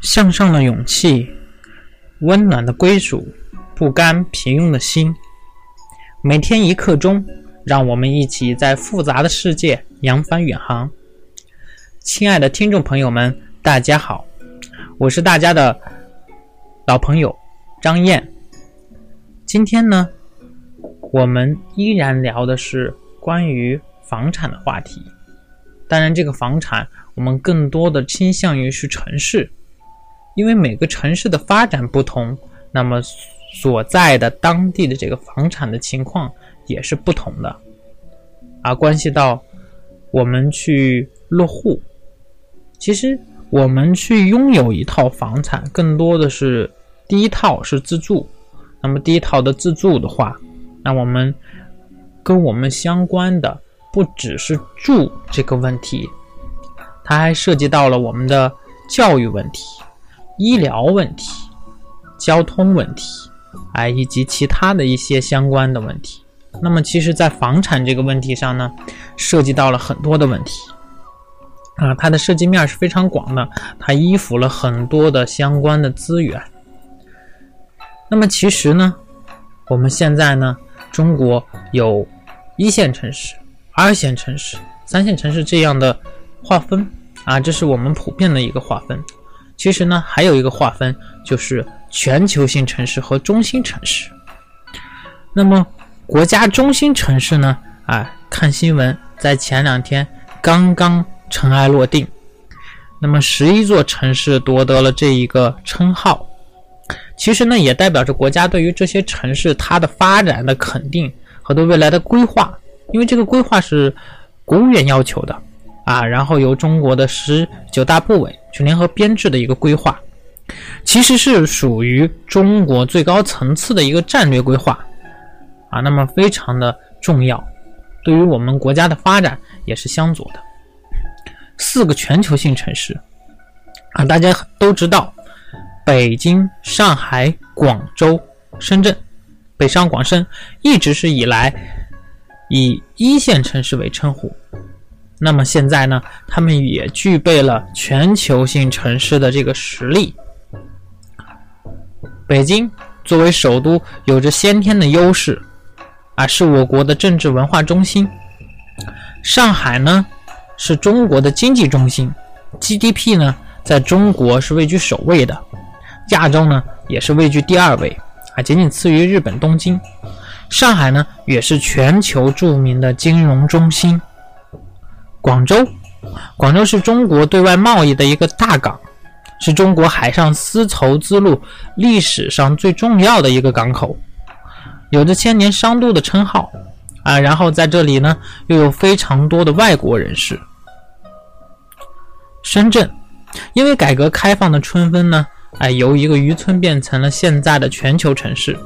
向上的勇气，温暖的归属，不甘平庸的心。每天一刻钟，让我们一起在复杂的世界扬帆远航。亲爱的听众朋友们，大家好，我是大家的老朋友张燕。今天呢，我们依然聊的是关于房产的话题。当然，这个房产我们更多的倾向于是城市。因为每个城市的发展不同，那么所在的当地的这个房产的情况也是不同的，啊，关系到我们去落户。其实我们去拥有一套房产，更多的是第一套是自住。那么第一套的自住的话，那我们跟我们相关的不只是住这个问题，它还涉及到了我们的教育问题。医疗问题、交通问题，哎，以及其他的一些相关的问题。那么，其实，在房产这个问题上呢，涉及到了很多的问题啊，它的涉及面是非常广的，它依附了很多的相关的资源。那么，其实呢，我们现在呢，中国有一线城市、二线城市、三线城市这样的划分啊，这是我们普遍的一个划分。其实呢，还有一个划分，就是全球性城市和中心城市。那么，国家中心城市呢？啊，看新闻，在前两天刚刚尘埃落定。那么，十一座城市夺得了这一个称号。其实呢，也代表着国家对于这些城市它的发展的肯定和对未来的规划。因为这个规划是国务院要求的。啊，然后由中国的十九大部委去联合编制的一个规划，其实是属于中国最高层次的一个战略规划，啊，那么非常的重要，对于我们国家的发展也是相左的。四个全球性城市，啊，大家都知道，北京、上海、广州、深圳，北上广深一直是以来以一线城市为称呼。那么现在呢，他们也具备了全球性城市的这个实力。北京作为首都，有着先天的优势，啊，是我国的政治文化中心。上海呢，是中国的经济中心，GDP 呢，在中国是位居首位的，亚洲呢也是位居第二位，啊，仅仅次于日本东京。上海呢，也是全球著名的金融中心。广州，广州是中国对外贸易的一个大港，是中国海上丝绸之路历史上最重要的一个港口，有着千年商都的称号啊。然后在这里呢，又有非常多的外国人士。深圳，因为改革开放的春风呢，哎，由一个渔村变成了现在的全球城市。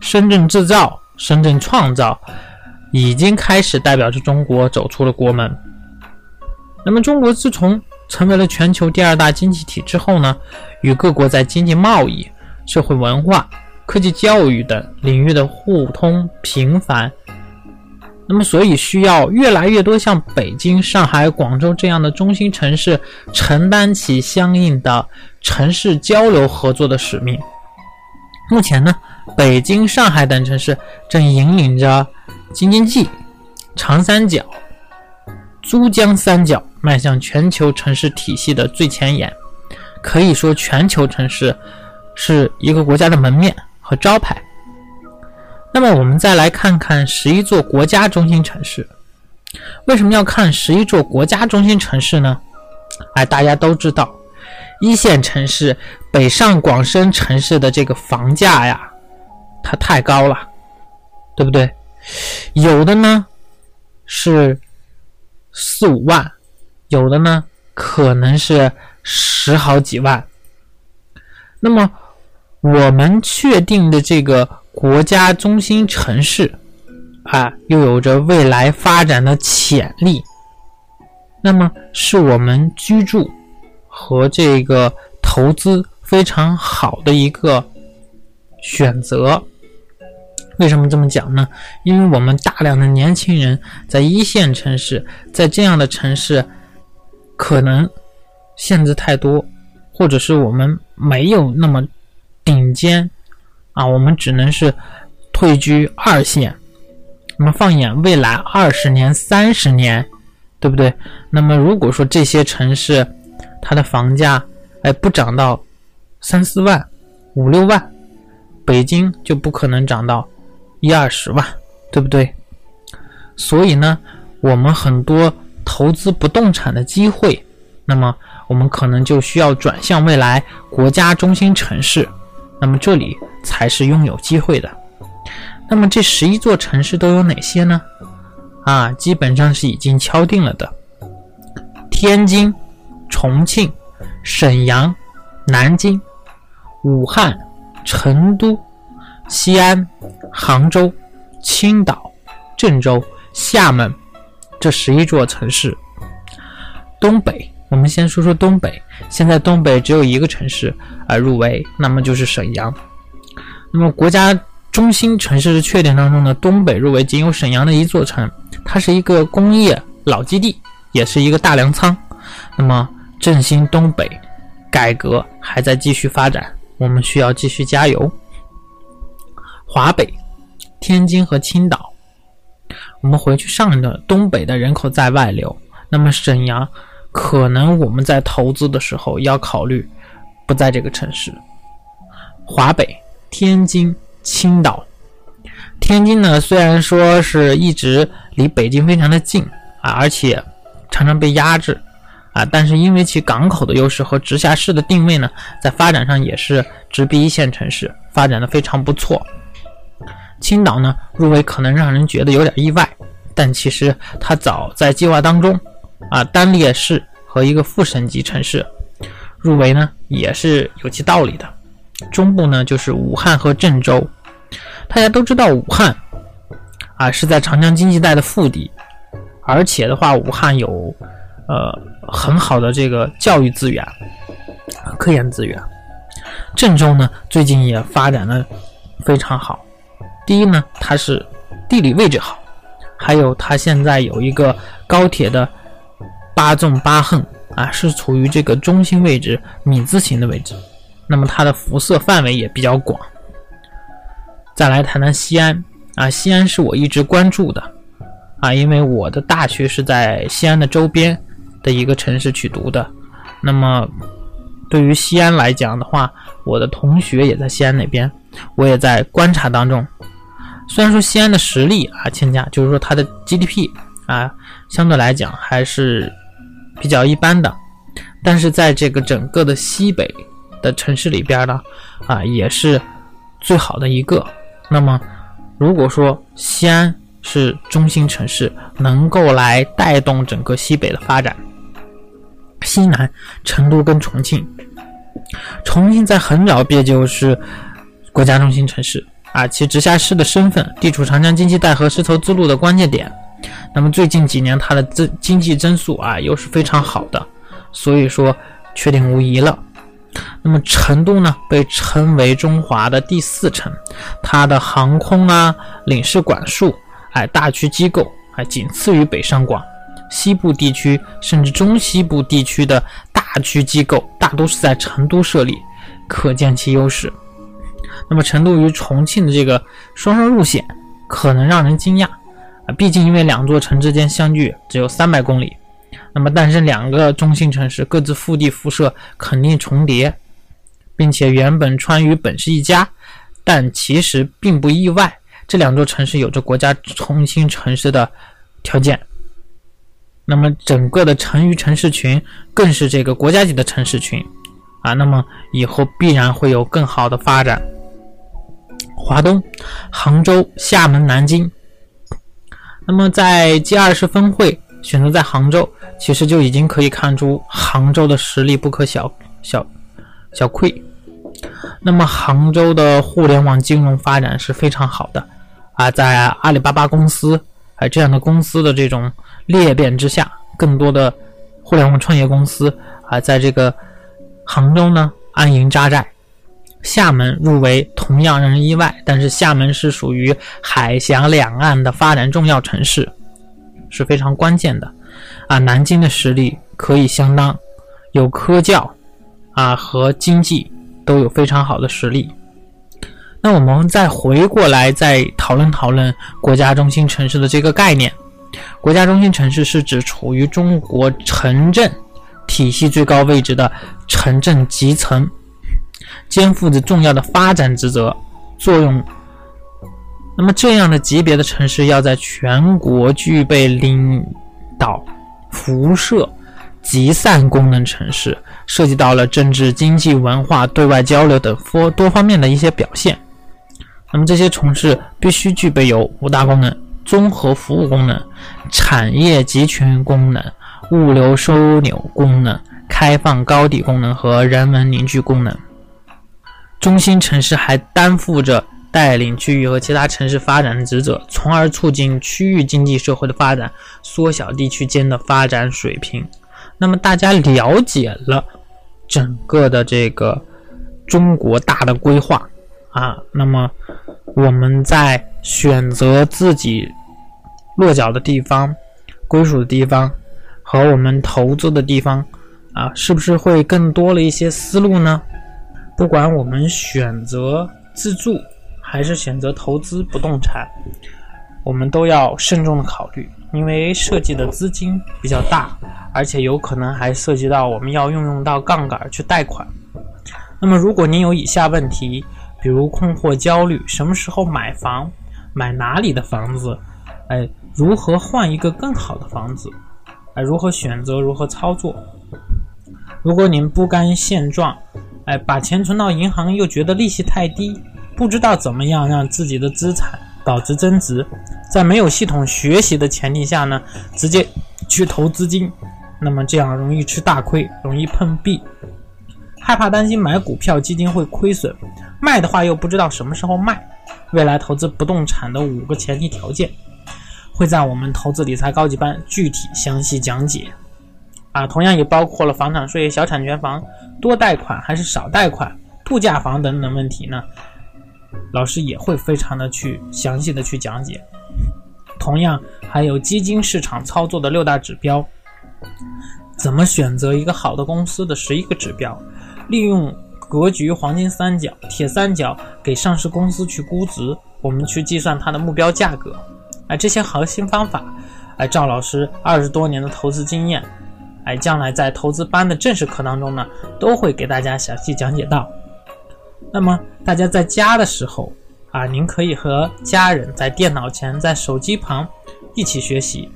深圳制造、深圳创造，已经开始代表着中国走出了国门。那么，中国自从成为了全球第二大经济体之后呢，与各国在经济贸易、社会文化、科技教育等领域的互通频繁。那么，所以需要越来越多像北京、上海、广州这样的中心城市承担起相应的城市交流合作的使命。目前呢，北京、上海等城市正引领着京津冀、长三角。珠江三角迈向全球城市体系的最前沿，可以说全球城市是一个国家的门面和招牌。那么，我们再来看看十一座国家中心城市。为什么要看十一座国家中心城市呢？哎，大家都知道，一线城市北上广深城市的这个房价呀，它太高了，对不对？有的呢是。四五万，有的呢可能是十好几万。那么我们确定的这个国家中心城市啊，又有着未来发展的潜力，那么是我们居住和这个投资非常好的一个选择。为什么这么讲呢？因为我们大量的年轻人在一线城市，在这样的城市，可能限制太多，或者是我们没有那么顶尖啊，我们只能是退居二线。那么放眼未来二十年、三十年，对不对？那么如果说这些城市它的房价哎不涨到三四万、五六万，北京就不可能涨到一二十万，对不对？所以呢，我们很多投资不动产的机会，那么我们可能就需要转向未来国家中心城市，那么这里才是拥有机会的。那么这十一座城市都有哪些呢？啊，基本上是已经敲定了的：天津、重庆、沈阳、南京、武汉、成都、西安、杭州、青岛、郑州。厦门这十一座城市，东北，我们先说说东北。现在东北只有一个城市啊入围，那么就是沈阳。那么国家中心城市的确点当中呢，东北入围仅有沈阳的一座城，它是一个工业老基地，也是一个大粮仓。那么振兴东北，改革还在继续发展，我们需要继续加油。华北，天津和青岛。我们回去上一段东北的人口在外流，那么沈阳可能我们在投资的时候要考虑不在这个城市。华北，天津、青岛。天津呢，虽然说是一直离北京非常的近啊，而且常常被压制啊，但是因为其港口的优势和直辖市的定位呢，在发展上也是直逼一线城市，发展的非常不错。青岛呢入围可能让人觉得有点意外，但其实它早在计划当中，啊，单列市和一个副省级城市入围呢也是有其道理的。中部呢就是武汉和郑州，大家都知道武汉啊是在长江经济带的腹地，而且的话武汉有呃很好的这个教育资源、科研资源。郑州呢最近也发展的非常好。第一呢，它是地理位置好，还有它现在有一个高铁的八纵八横啊，是处于这个中心位置米字形的位置，那么它的辐射范围也比较广。再来谈谈西安啊，西安是我一直关注的啊，因为我的大学是在西安的周边的一个城市去读的，那么对于西安来讲的话，我的同学也在西安那边，我也在观察当中。虽然说西安的实力啊欠佳，就是说它的 GDP 啊相对来讲还是比较一般的，但是在这个整个的西北的城市里边呢，啊也是最好的一个。那么如果说西安是中心城市，能够来带动整个西北的发展，西南成都跟重庆，重庆在很早便就是国家中心城市。啊，其直辖市的身份，地处长江经济带和丝绸之路的关键点。那么最近几年，它的增经济增速啊，又是非常好的，所以说确定无疑了。那么成都呢，被称为中华的第四城，它的航空啊、领事馆数，哎，大区机构还仅次于北上广，西部地区甚至中西部地区的大区机构，大都是在成都设立，可见其优势。那么成都与重庆的这个双双入选，可能让人惊讶啊！毕竟因为两座城之间相距只有三百公里，那么但是两个中心城市各自腹地辐射肯定重叠，并且原本川渝本是一家，但其实并不意外，这两座城市有着国家中心城市的条件。那么整个的成渝城市群更是这个国家级的城市群啊！那么以后必然会有更好的发展。华东，杭州、厦门、南京。那么在 G 二十峰会选择在杭州，其实就已经可以看出杭州的实力不可小小小窥。那么杭州的互联网金融发展是非常好的啊，在阿里巴巴公司啊这样的公司的这种裂变之下，更多的互联网创业公司啊，在这个杭州呢安营扎寨。厦门入围同样让人意外，但是厦门是属于海峡两岸的发展重要城市，是非常关键的。啊，南京的实力可以相当，有科教，啊和经济都有非常好的实力。那我们再回过来再讨论讨论国家中心城市的这个概念。国家中心城市是指处于中国城镇体系最高位置的城镇集层，肩负着重要的发展职责作用。那么这样的级别的城市要在全国具备领导、辐射、集散功能，城市涉及到了政治、经济、文化、对外交流等多多方面的一些表现。那么这些城市必须具备有五大功能：综合服务功能、产业集群功能、物流枢纽功能、开放高地功能和人文凝聚功能。中心城市还担负着带领区域和其他城市发展的职责，从而促进区域经济社会的发展，缩小地区间的发展水平。那么大家了解了整个的这个中国大的规划。啊，那么我们在选择自己落脚的地方、归属的地方和我们投资的地方啊，是不是会更多了一些思路呢？不管我们选择自住还是选择投资不动产，我们都要慎重的考虑，因为涉及的资金比较大，而且有可能还涉及到我们要运用到杠杆去贷款。那么，如果您有以下问题，比如困惑、焦虑，什么时候买房？买哪里的房子？哎，如何换一个更好的房子？哎，如何选择？如何操作？如果您不甘现状，哎，把钱存到银行又觉得利息太低，不知道怎么样让自己的资产保值增值，在没有系统学习的前提下呢，直接去投资金，那么这样容易吃大亏，容易碰壁。害怕担心买股票基金会亏损，卖的话又不知道什么时候卖。未来投资不动产的五个前提条件，会在我们投资理财高级班具体详细讲解。啊，同样也包括了房产税、小产权房、多贷款还是少贷款、度假房等等问题呢？老师也会非常的去详细的去讲解。同样还有基金市场操作的六大指标，怎么选择一个好的公司的十一个指标。利用格局黄金三角、铁三角给上市公司去估值，我们去计算它的目标价格。哎，这些核心方法，哎，赵老师二十多年的投资经验，哎，将来在投资班的正式课当中呢，都会给大家详细讲解到。那么大家在家的时候啊，您可以和家人在电脑前、在手机旁一起学习。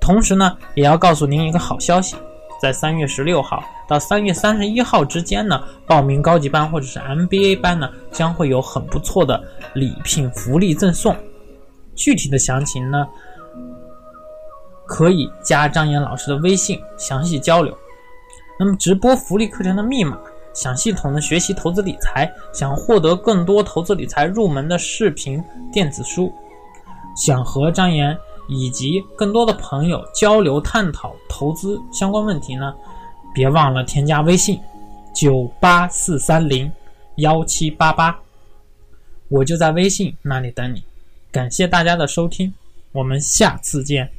同时呢，也要告诉您一个好消息。在三月十六号到三月三十一号之间呢，报名高级班或者是 MBA 班呢，将会有很不错的礼品福利赠送。具体的详情呢，可以加张岩老师的微信详细交流。那么直播福利课程的密码，想系统的学习投资理财，想获得更多投资理财入门的视频电子书，想和张岩。以及更多的朋友交流探讨投资相关问题呢，别忘了添加微信九八四三零幺七八八，我就在微信那里等你。感谢大家的收听，我们下次见。